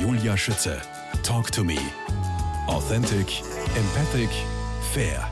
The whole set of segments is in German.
Julia Schütze. Talk to me. Authentic, empathic, fair.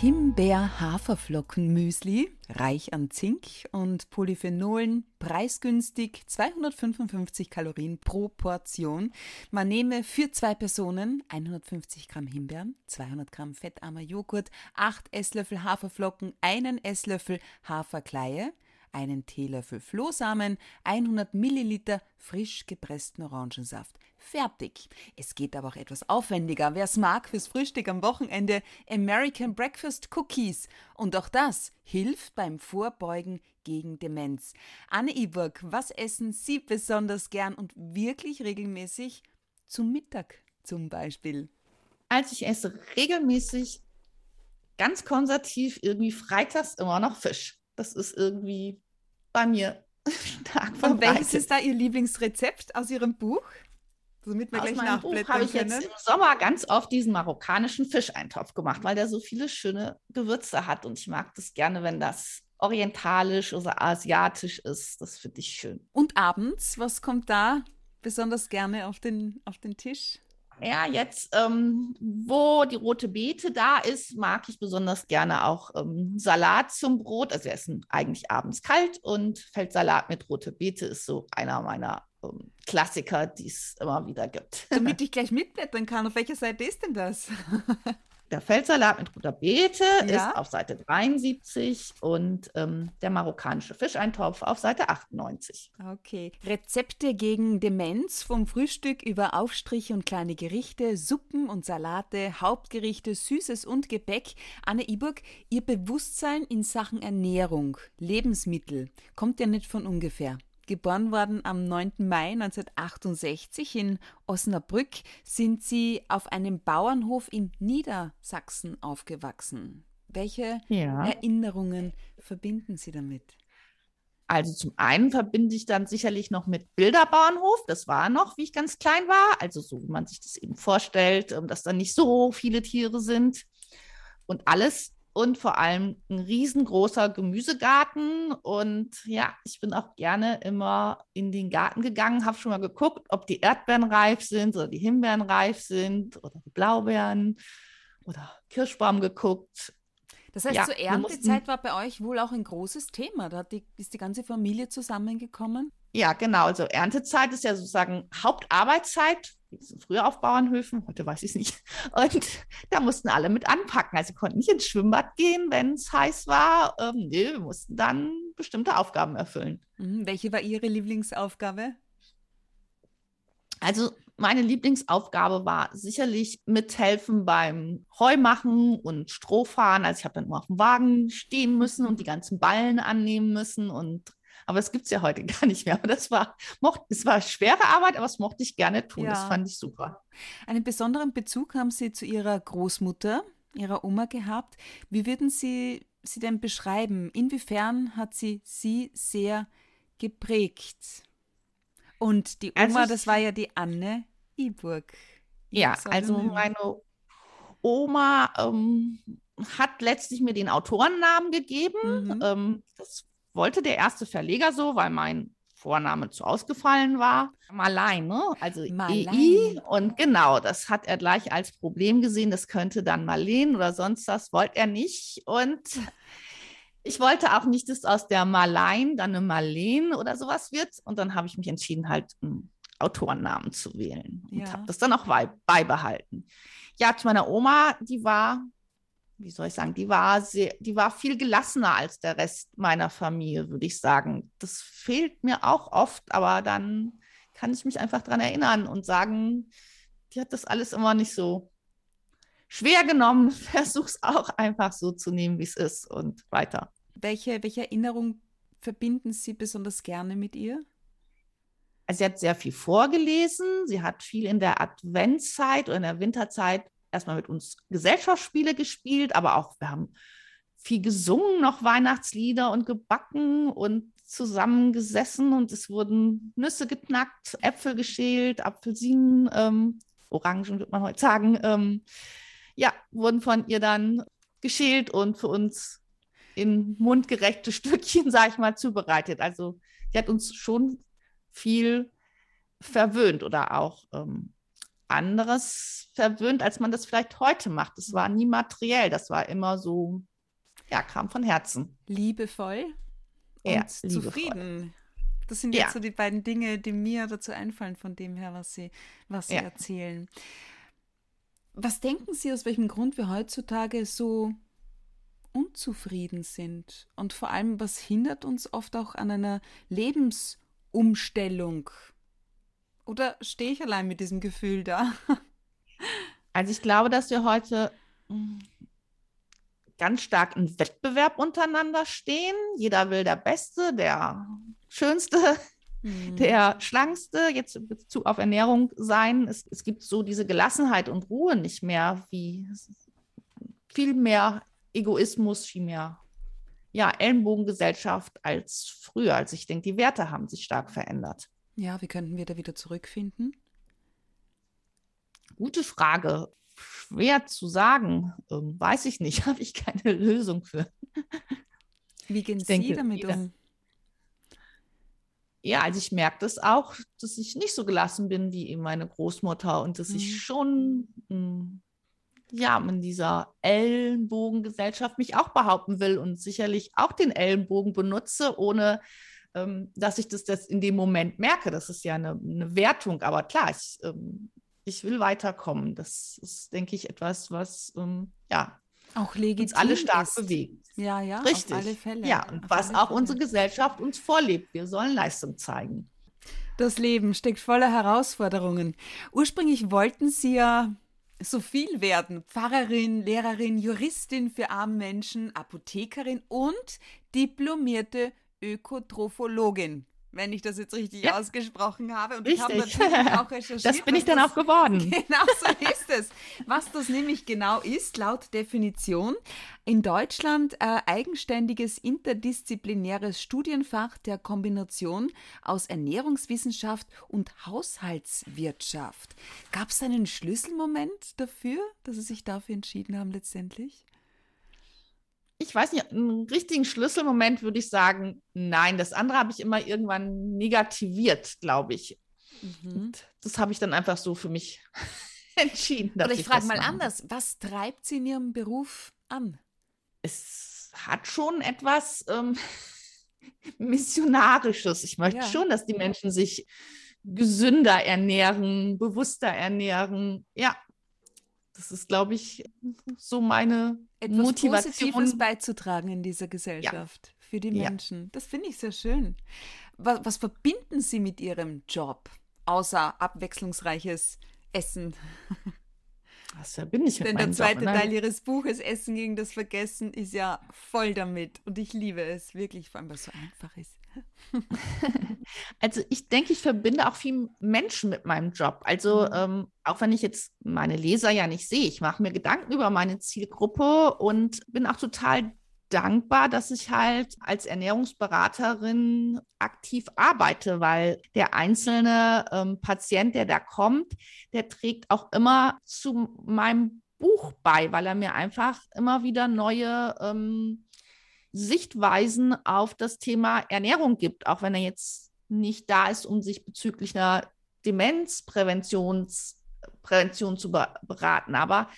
Himbeer-Haferflocken-Müsli, reich an Zink und Polyphenolen, preisgünstig, 255 Kalorien pro Portion. Man nehme für zwei Personen 150 Gramm Himbeeren, 200 Gramm fettarmer Joghurt, 8 Esslöffel Haferflocken, einen Esslöffel Haferkleie, einen Teelöffel Flohsamen, 100 Milliliter frisch gepressten Orangensaft. Fertig. Es geht aber auch etwas aufwendiger. Wer es mag fürs Frühstück am Wochenende, American Breakfast Cookies. Und auch das hilft beim Vorbeugen gegen Demenz. Anne Iburg, was essen Sie besonders gern und wirklich regelmäßig zum Mittag zum Beispiel? Also ich esse regelmäßig ganz konservativ irgendwie freitags immer noch Fisch. Das ist irgendwie bei mir stark. Und welches ist da Ihr Lieblingsrezept aus Ihrem Buch? Damit wir aus gleich nachblättern habe ich jetzt im Sommer ganz oft diesen marokkanischen Fischeintopf gemacht, weil der so viele schöne Gewürze hat und ich mag das gerne, wenn das orientalisch oder asiatisch ist. Das finde ich schön. Und abends, was kommt da besonders gerne auf den, auf den Tisch? Ja, jetzt, ähm, wo die rote Beete da ist, mag ich besonders gerne auch ähm, Salat zum Brot. Also wir essen eigentlich abends kalt und Feldsalat mit rote Beete ist so einer meiner ähm, Klassiker, die es immer wieder gibt. Damit ich gleich mitblättern kann, auf welcher Seite ist denn das? Der Feldsalat mit roter Beete ja? ist auf Seite 73 und ähm, der marokkanische Fischeintopf auf Seite 98. Okay. Rezepte gegen Demenz vom Frühstück über Aufstriche und kleine Gerichte, Suppen und Salate, Hauptgerichte, Süßes und Gebäck. Anne Iburg, Ihr Bewusstsein in Sachen Ernährung, Lebensmittel kommt ja nicht von ungefähr. Geboren worden am 9. Mai 1968 in Osnabrück, sind Sie auf einem Bauernhof in Niedersachsen aufgewachsen. Welche ja. Erinnerungen verbinden Sie damit? Also zum einen verbinde ich dann sicherlich noch mit Bilderbauernhof. Das war noch, wie ich ganz klein war. Also so, wie man sich das eben vorstellt, ähm, dass da nicht so viele Tiere sind. Und alles und vor allem ein riesengroßer Gemüsegarten. Und ja, ich bin auch gerne immer in den Garten gegangen, habe schon mal geguckt, ob die Erdbeeren reif sind oder die Himbeeren reif sind oder die Blaubeeren oder Kirschbaum geguckt. Das heißt, ja, zur Erntezeit war bei euch wohl auch ein großes Thema. Da die, ist die ganze Familie zusammengekommen? Ja, genau. Also Erntezeit ist ja sozusagen Hauptarbeitszeit früher auf Bauernhöfen, heute weiß ich es nicht. Und da mussten alle mit anpacken. Also konnten nicht ins Schwimmbad gehen, wenn es heiß war. Ähm, nee, wir mussten dann bestimmte Aufgaben erfüllen. Mhm. Welche war Ihre Lieblingsaufgabe? Also meine Lieblingsaufgabe war sicherlich mithelfen beim Heumachen und Strohfahren. Also ich habe dann immer auf dem Wagen stehen müssen und die ganzen Ballen annehmen müssen und aber es gibt es ja heute gar nicht mehr. Aber das war, mocht, es war schwere Arbeit, aber das mochte ich gerne tun. Ja. Das fand ich super. Einen besonderen Bezug haben Sie zu Ihrer Großmutter, Ihrer Oma gehabt. Wie würden Sie sie denn beschreiben? Inwiefern hat sie Sie sehr geprägt? Und die Oma, also, das war ja die Anne Iburg. Ja, also meine Oma ähm, hat letztlich mir den Autorennamen gegeben. Mhm. Ähm, das wollte der erste Verleger so, weil mein Vorname zu ausgefallen war. Malein, ne? also Malein. EI. Und genau, das hat er gleich als Problem gesehen. Das könnte dann Marleen oder sonst was, wollte er nicht. Und ich wollte auch nicht, dass aus der Malein dann eine Marleen oder sowas wird. Und dann habe ich mich entschieden, halt einen Autorennamen zu wählen und ja. habe das dann auch beibehalten. Ja, zu meiner Oma, die war wie soll ich sagen, die war sehr, die war viel gelassener als der Rest meiner Familie, würde ich sagen. Das fehlt mir auch oft, aber dann kann ich mich einfach daran erinnern und sagen, die hat das alles immer nicht so schwer genommen. Versuch's auch einfach so zu nehmen, wie es ist und weiter. Welche, welche Erinnerung verbinden Sie besonders gerne mit ihr? Also sie hat sehr viel vorgelesen. Sie hat viel in der Adventszeit oder in der Winterzeit erstmal mit uns Gesellschaftsspiele gespielt, aber auch wir haben viel gesungen, noch Weihnachtslieder und gebacken und zusammengesessen und es wurden Nüsse geknackt, Äpfel geschält, Apfelsinen, ähm, Orangen wird man heute sagen, ähm, ja, wurden von ihr dann geschält und für uns in mundgerechte Stückchen, sage ich mal, zubereitet. Also sie hat uns schon viel verwöhnt oder auch ähm, anderes verwöhnt, als man das vielleicht heute macht. Das war nie materiell, das war immer so, ja, kam von Herzen. Liebevoll und ja, zufrieden. Das sind jetzt ja. so die beiden Dinge, die mir dazu einfallen, von dem her, was Sie, was Sie ja. erzählen. Was denken Sie, aus welchem Grund wir heutzutage so unzufrieden sind? Und vor allem, was hindert uns oft auch an einer Lebensumstellung? Oder stehe ich allein mit diesem Gefühl da? Also ich glaube, dass wir heute hm, ganz stark im Wettbewerb untereinander stehen. Jeder will der Beste, der Schönste, mhm. der Schlankste, jetzt in Bezug auf Ernährung sein. Es, es gibt so diese Gelassenheit und Ruhe nicht mehr, wie viel mehr Egoismus, viel mehr ja, Ellenbogengesellschaft als früher. Also ich denke, die Werte haben sich stark verändert. Ja, wie könnten wir da wieder zurückfinden? Gute Frage. Schwer zu sagen. Ähm, weiß ich nicht. Habe ich keine Lösung für. Wie gehen ich Sie denke, damit jeder, um? Ja, also ich merke das auch, dass ich nicht so gelassen bin wie meine Großmutter und dass mhm. ich schon mh, hm, ja in dieser Ellenbogengesellschaft mich auch behaupten will und sicherlich auch den Ellenbogen benutze, ohne ähm, dass ich das, das in dem Moment merke. Das ist ja eine, eine Wertung, aber klar, ich, ähm, ich will weiterkommen. Das ist, denke ich, etwas, was ähm, ja auch legitim uns alle stark ist. bewegt. Ja, ja, Richtig. auf alle Fälle. Ja, und auf was auch Fälle. unsere Gesellschaft uns vorlebt. Wir sollen Leistung zeigen. Das Leben steckt voller Herausforderungen. Ursprünglich wollten Sie ja so viel werden. Pfarrerin, Lehrerin, Juristin für arme Menschen, Apothekerin und diplomierte Ökotrophologin wenn ich das jetzt richtig ja. ausgesprochen habe. Und richtig. ich habe natürlich auch recherchiert. Das bin ich dann das, auch geworden. Genau so ist es. Was das nämlich genau ist, laut Definition, in Deutschland äh, eigenständiges interdisziplinäres Studienfach der Kombination aus Ernährungswissenschaft und Haushaltswirtschaft. Gab es einen Schlüsselmoment dafür, dass Sie sich dafür entschieden haben letztendlich? Ich weiß nicht, einen richtigen Schlüsselmoment würde ich sagen, nein. Das andere habe ich immer irgendwann negativiert, glaube ich. Mhm. Das habe ich dann einfach so für mich entschieden. Oder ich, ich frage mal mache. anders, was treibt Sie in Ihrem Beruf an? Es hat schon etwas ähm, Missionarisches. Ich möchte ja. schon, dass die Menschen sich gesünder ernähren, bewusster ernähren. Ja, das ist, glaube ich, so meine Etwas Motivation. Positives beizutragen in dieser Gesellschaft ja. für die Menschen. Ja. Das finde ich sehr schön. Was, was verbinden Sie mit Ihrem Job, außer abwechslungsreiches Essen? Was verbinde ich mit Denn der zweite Job, Teil Ihres Buches Essen gegen das Vergessen ist ja voll damit. Und ich liebe es wirklich, vor allem, weil es so einfach ist. Also ich denke, ich verbinde auch viel Menschen mit meinem Job. Also mhm. ähm, auch wenn ich jetzt meine Leser ja nicht sehe, ich mache mir Gedanken über meine Zielgruppe und bin auch total dankbar, dass ich halt als Ernährungsberaterin aktiv arbeite, weil der einzelne ähm, Patient, der da kommt, der trägt auch immer zu meinem Buch bei, weil er mir einfach immer wieder neue ähm, Sichtweisen auf das Thema Ernährung gibt, auch wenn er jetzt nicht da ist, um sich bezüglich einer Demenzprävention zu beraten. Aber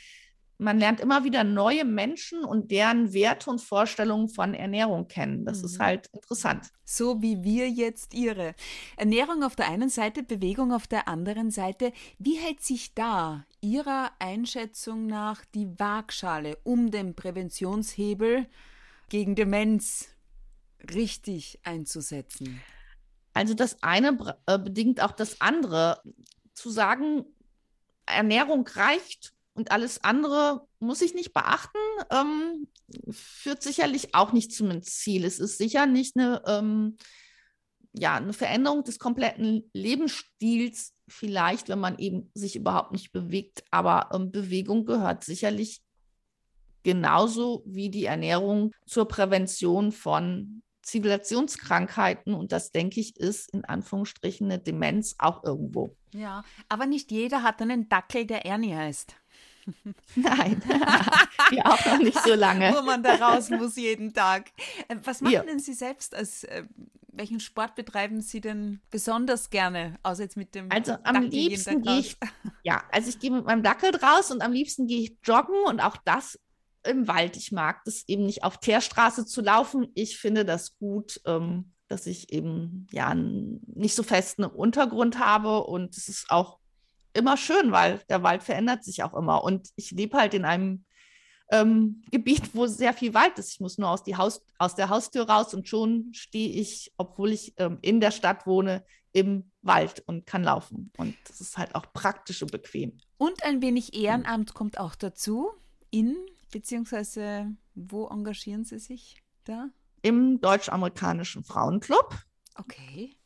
man lernt immer wieder neue Menschen und deren Werte und Vorstellungen von Ernährung kennen. Das mhm. ist halt interessant. So wie wir jetzt Ihre. Ernährung auf der einen Seite, Bewegung auf der anderen Seite. Wie hält sich da Ihrer Einschätzung nach die Waagschale um den Präventionshebel gegen Demenz richtig einzusetzen? Also das eine äh, bedingt auch das andere. Zu sagen, Ernährung reicht und alles andere muss ich nicht beachten, ähm, führt sicherlich auch nicht zum Ziel. Es ist sicher nicht eine, ähm, ja, eine Veränderung des kompletten Lebensstils, vielleicht, wenn man eben sich überhaupt nicht bewegt. Aber ähm, Bewegung gehört sicherlich genauso wie die Ernährung zur Prävention von Zivilisationskrankheiten. Und das, denke ich, ist in Anführungsstrichen eine Demenz auch irgendwo. Ja, aber nicht jeder hat einen Dackel, der Ernie heißt. Nein, ja auch noch nicht so lange. Wo man da raus muss jeden Tag. Äh, was machen ja. denn Sie selbst als, äh, welchen Sport betreiben Sie denn besonders gerne, außer jetzt mit dem Also am Dackel liebsten gehe ich, ja, also ich gehe mit meinem Dackel raus und am liebsten gehe ich joggen und auch das im Wald. Ich mag das eben nicht auf Teerstraße zu laufen. Ich finde das gut, ähm, dass ich eben ja nicht so festen Untergrund habe und es ist auch immer schön, weil der Wald verändert sich auch immer. Und ich lebe halt in einem ähm, Gebiet, wo sehr viel Wald ist. Ich muss nur aus, die Haus, aus der Haustür raus und schon stehe ich, obwohl ich ähm, in der Stadt wohne, im Wald und kann laufen. Und das ist halt auch praktisch und bequem. Und ein wenig Ehrenamt kommt auch dazu. In, beziehungsweise wo engagieren Sie sich da? Im deutsch-amerikanischen Frauenclub. Okay.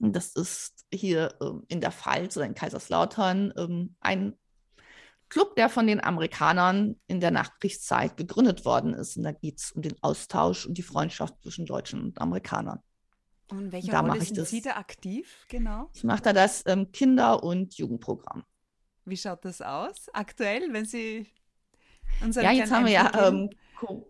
Das ist hier ähm, in der Pfalz oder in Kaiserslautern ähm, ein Club, der von den Amerikanern in der Nachkriegszeit gegründet worden ist. Und da geht es um den Austausch und die Freundschaft zwischen Deutschen und Amerikanern. Und welche da Rolle sind Sie da aktiv, genau? Ich mache da das ähm, Kinder- und Jugendprogramm. Wie schaut das aus aktuell, wenn Sie ja, jetzt haben wir ja ähm,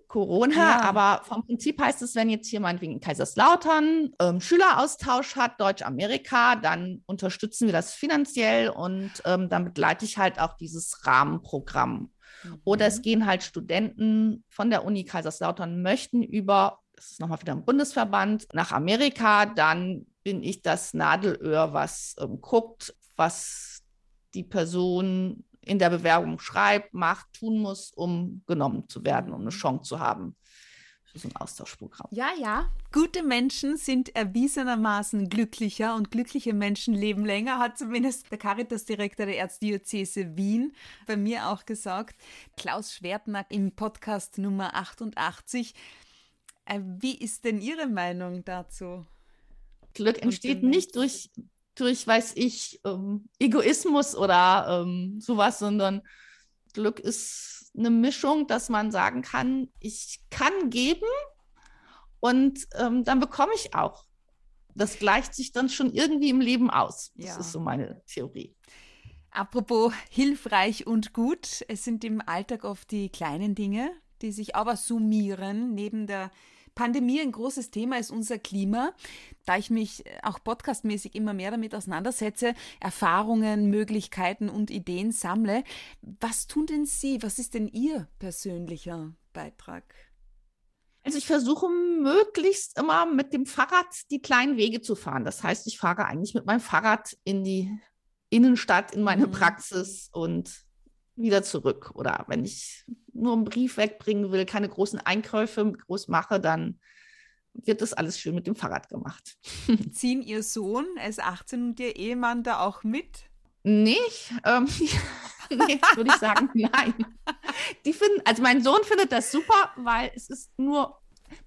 Corona, ja. aber vom Prinzip heißt es, wenn jetzt hier meinetwegen in Kaiserslautern ähm, Schüleraustausch hat, Deutsch-Amerika, dann unterstützen wir das finanziell und ähm, dann begleite ich halt auch dieses Rahmenprogramm. Mhm. Oder es gehen halt Studenten von der Uni Kaiserslautern möchten über, das ist nochmal wieder ein Bundesverband, nach Amerika, dann bin ich das Nadelöhr, was ähm, guckt, was die Person in der Bewerbung schreibt, macht, tun muss, um genommen zu werden, um eine Chance zu haben für so ein Austauschprogramm. Ja, ja. Gute Menschen sind erwiesenermaßen glücklicher und glückliche Menschen leben länger, hat zumindest der Caritas-Direktor der Erzdiözese Wien bei mir auch gesagt. Klaus Schwertner im Podcast Nummer 88. Äh, wie ist denn Ihre Meinung dazu? Glück entsteht nicht durch durch, weiß ich, ähm, Egoismus oder ähm, sowas, sondern Glück ist eine Mischung, dass man sagen kann, ich kann geben und ähm, dann bekomme ich auch. Das gleicht sich dann schon irgendwie im Leben aus. Das ja. ist so meine Theorie. Apropos hilfreich und gut, es sind im Alltag oft die kleinen Dinge, die sich aber summieren neben der Pandemie ein großes Thema ist unser Klima. Da ich mich auch podcastmäßig immer mehr damit auseinandersetze, Erfahrungen, Möglichkeiten und Ideen sammle, was tun denn Sie? Was ist denn Ihr persönlicher Beitrag? Also ich versuche möglichst immer mit dem Fahrrad die kleinen Wege zu fahren. Das heißt, ich fahre eigentlich mit meinem Fahrrad in die Innenstadt, in meine mhm. Praxis und wieder zurück. Oder wenn ich nur einen Brief wegbringen will, keine großen Einkäufe groß mache, dann wird das alles schön mit dem Fahrrad gemacht. Ziehen Ihr Sohn, er ist 18 und Ihr Ehemann da auch mit? Nicht. Ähm, nee, würde ich sagen, nein. Die finden, also mein Sohn findet das super, weil es ist nur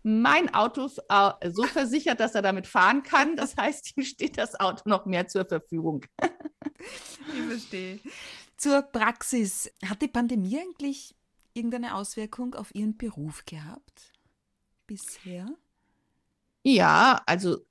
mein Auto äh, so versichert, dass er damit fahren kann. Das heißt, ihm steht das Auto noch mehr zur Verfügung. ich verstehe. Zur Praxis. Hat die Pandemie eigentlich irgendeine Auswirkung auf Ihren Beruf gehabt bisher? Ja, also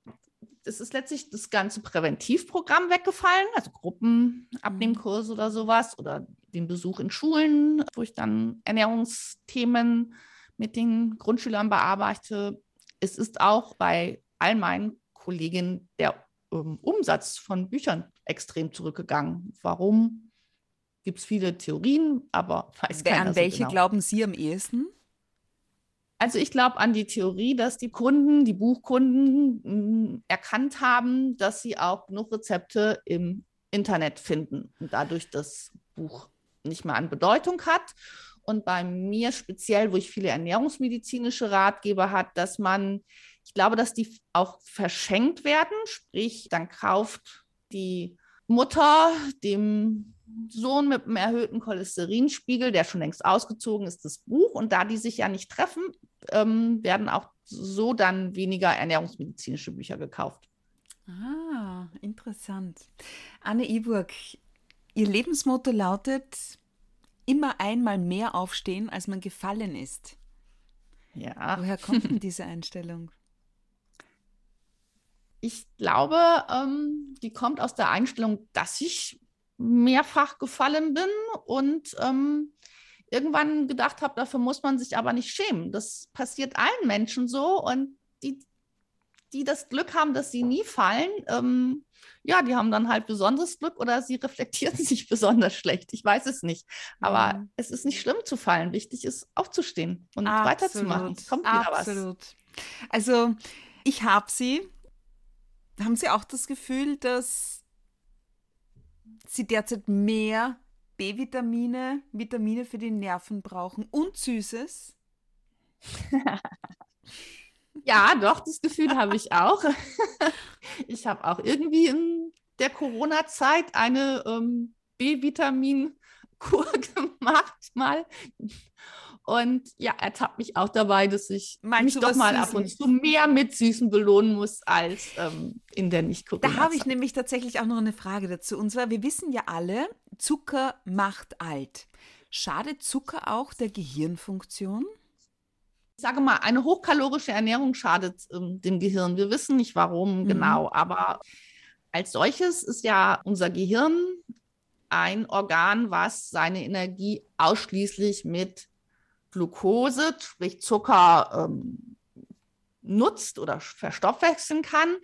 es ist letztlich das ganze Präventivprogramm weggefallen, also Gruppenabnehmkurse oder sowas oder den Besuch in Schulen, wo ich dann Ernährungsthemen mit den Grundschülern bearbeite. Es ist auch bei all meinen Kolleginnen der ähm, Umsatz von Büchern extrem zurückgegangen. Warum? Gibt es viele Theorien, aber weiß Wer, keiner An welche so genau. glauben Sie am ehesten? Also ich glaube an die Theorie, dass die Kunden, die Buchkunden mh, mm, erkannt haben, dass sie auch genug Rezepte im Internet finden und dadurch das Buch nicht mehr an Bedeutung hat. Und bei mir speziell, wo ich viele ernährungsmedizinische Ratgeber hat, dass man, ich glaube, dass die auch verschenkt werden, sprich, dann kauft die Mutter dem Sohn mit einem erhöhten Cholesterinspiegel, der schon längst ausgezogen ist, das Buch. Und da die sich ja nicht treffen, ähm, werden auch so dann weniger ernährungsmedizinische Bücher gekauft. Ah, interessant. Anne Iburg, Ihr Lebensmotto lautet, immer einmal mehr aufstehen, als man gefallen ist. Ja. Woher kommt denn diese Einstellung? Ich glaube, ähm, die kommt aus der Einstellung, dass ich mehrfach gefallen bin und ähm, irgendwann gedacht habe, dafür muss man sich aber nicht schämen. Das passiert allen Menschen so und die, die das Glück haben, dass sie nie fallen, ähm, ja, die haben dann halt besonderes Glück oder sie reflektieren sich besonders schlecht. Ich weiß es nicht. Aber mhm. es ist nicht schlimm zu fallen. Wichtig ist aufzustehen und Absolut. weiterzumachen. Es kommt wieder Absolut. was. Also ich habe sie. Haben Sie auch das Gefühl, dass Sie derzeit mehr B-Vitamine, Vitamine für die Nerven brauchen und Süßes? Ja, doch, das Gefühl habe ich auch. ich habe auch irgendwie in der Corona-Zeit eine ähm, B-Vitamin-Kur gemacht mal. Und ja, ertappt mich auch dabei, dass ich Meinst mich doch mal ab und zu mehr mit Süßen belohnen muss als ähm, in der nicht corona Da habe ich nämlich tatsächlich auch noch eine Frage dazu. Und zwar, wir wissen ja alle, Zucker macht alt. Schadet Zucker auch der Gehirnfunktion? ich sage mal, eine hochkalorische Ernährung schadet ähm, dem Gehirn. Wir wissen nicht warum mhm. genau, aber als solches ist ja unser Gehirn ein Organ, was seine Energie ausschließlich mit Glucose, sprich Zucker, ähm, nutzt oder verstoffwechseln kann.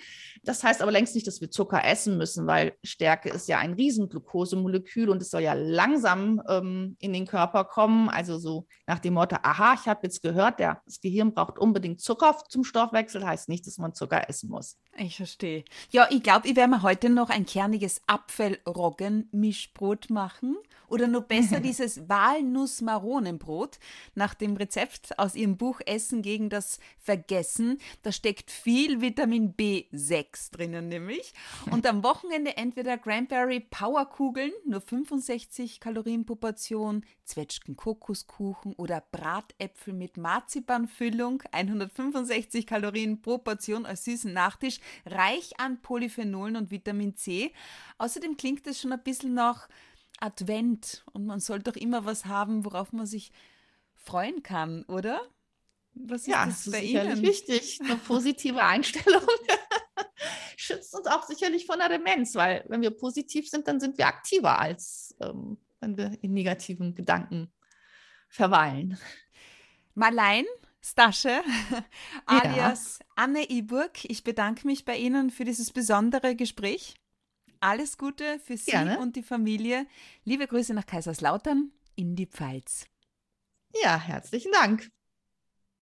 Das heißt aber längst nicht, dass wir Zucker essen müssen, weil Stärke ist ja ein Riesenglukosemolekül und es soll ja langsam ähm, in den Körper kommen. Also so nach dem Motto, aha, ich habe jetzt gehört, der, das Gehirn braucht unbedingt Zucker zum Stoffwechsel, heißt nicht, dass man Zucker essen muss. Ich verstehe. Ja, ich glaube, ich werde mir heute noch ein kerniges Apfel-Roggen-Mischbrot machen oder nur besser dieses Walnuss-Maronenbrot nach dem Rezept aus ihrem Buch Essen gegen das Vergessen. Da steckt viel Vitamin B6 drinnen nämlich. Und am Wochenende entweder Cranberry Powerkugeln, nur 65 Kalorien pro Portion, Zwetschgen Kokoskuchen oder Bratäpfel mit Marzipanfüllung, 165 Kalorien pro Portion als süßen Nachtisch, reich an Polyphenolen und Vitamin C. Außerdem klingt es schon ein bisschen nach Advent und man soll doch immer was haben, worauf man sich freuen kann, oder? Was ist ja, das, das ist sicherlich Ihnen? wichtig. Eine positive Einstellung schützt uns auch sicherlich von der Demenz, weil wenn wir positiv sind, dann sind wir aktiver, als ähm, wenn wir in negativen Gedanken verweilen. Marlein Stasche, alias ja. Anne Iburg, ich bedanke mich bei Ihnen für dieses besondere Gespräch. Alles Gute für Sie Gerne. und die Familie. Liebe Grüße nach Kaiserslautern in die Pfalz. Ja, herzlichen Dank.